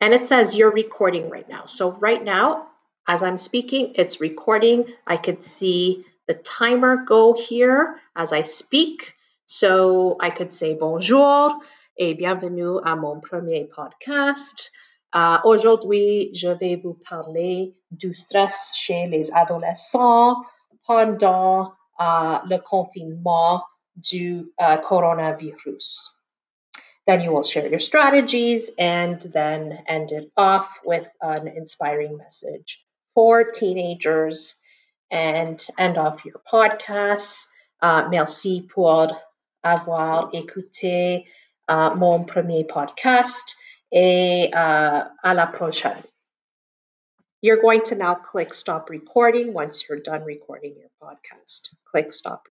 and it says you're recording right now. So right now, as I'm speaking, it's recording. I could see the timer go here as I speak. So I could say bonjour et bienvenue à mon premier podcast. Uh, Aujourd'hui, je vais vous parler du stress chez les adolescents pendant uh, le confinement du uh, coronavirus. Then you will share your strategies and then end it off with an inspiring message for teenagers and end off your podcast. Uh, merci pour avoir écouté uh, mon premier podcast et uh, à la prochaine. You're going to now click stop recording once you're done recording your podcast. Click stop.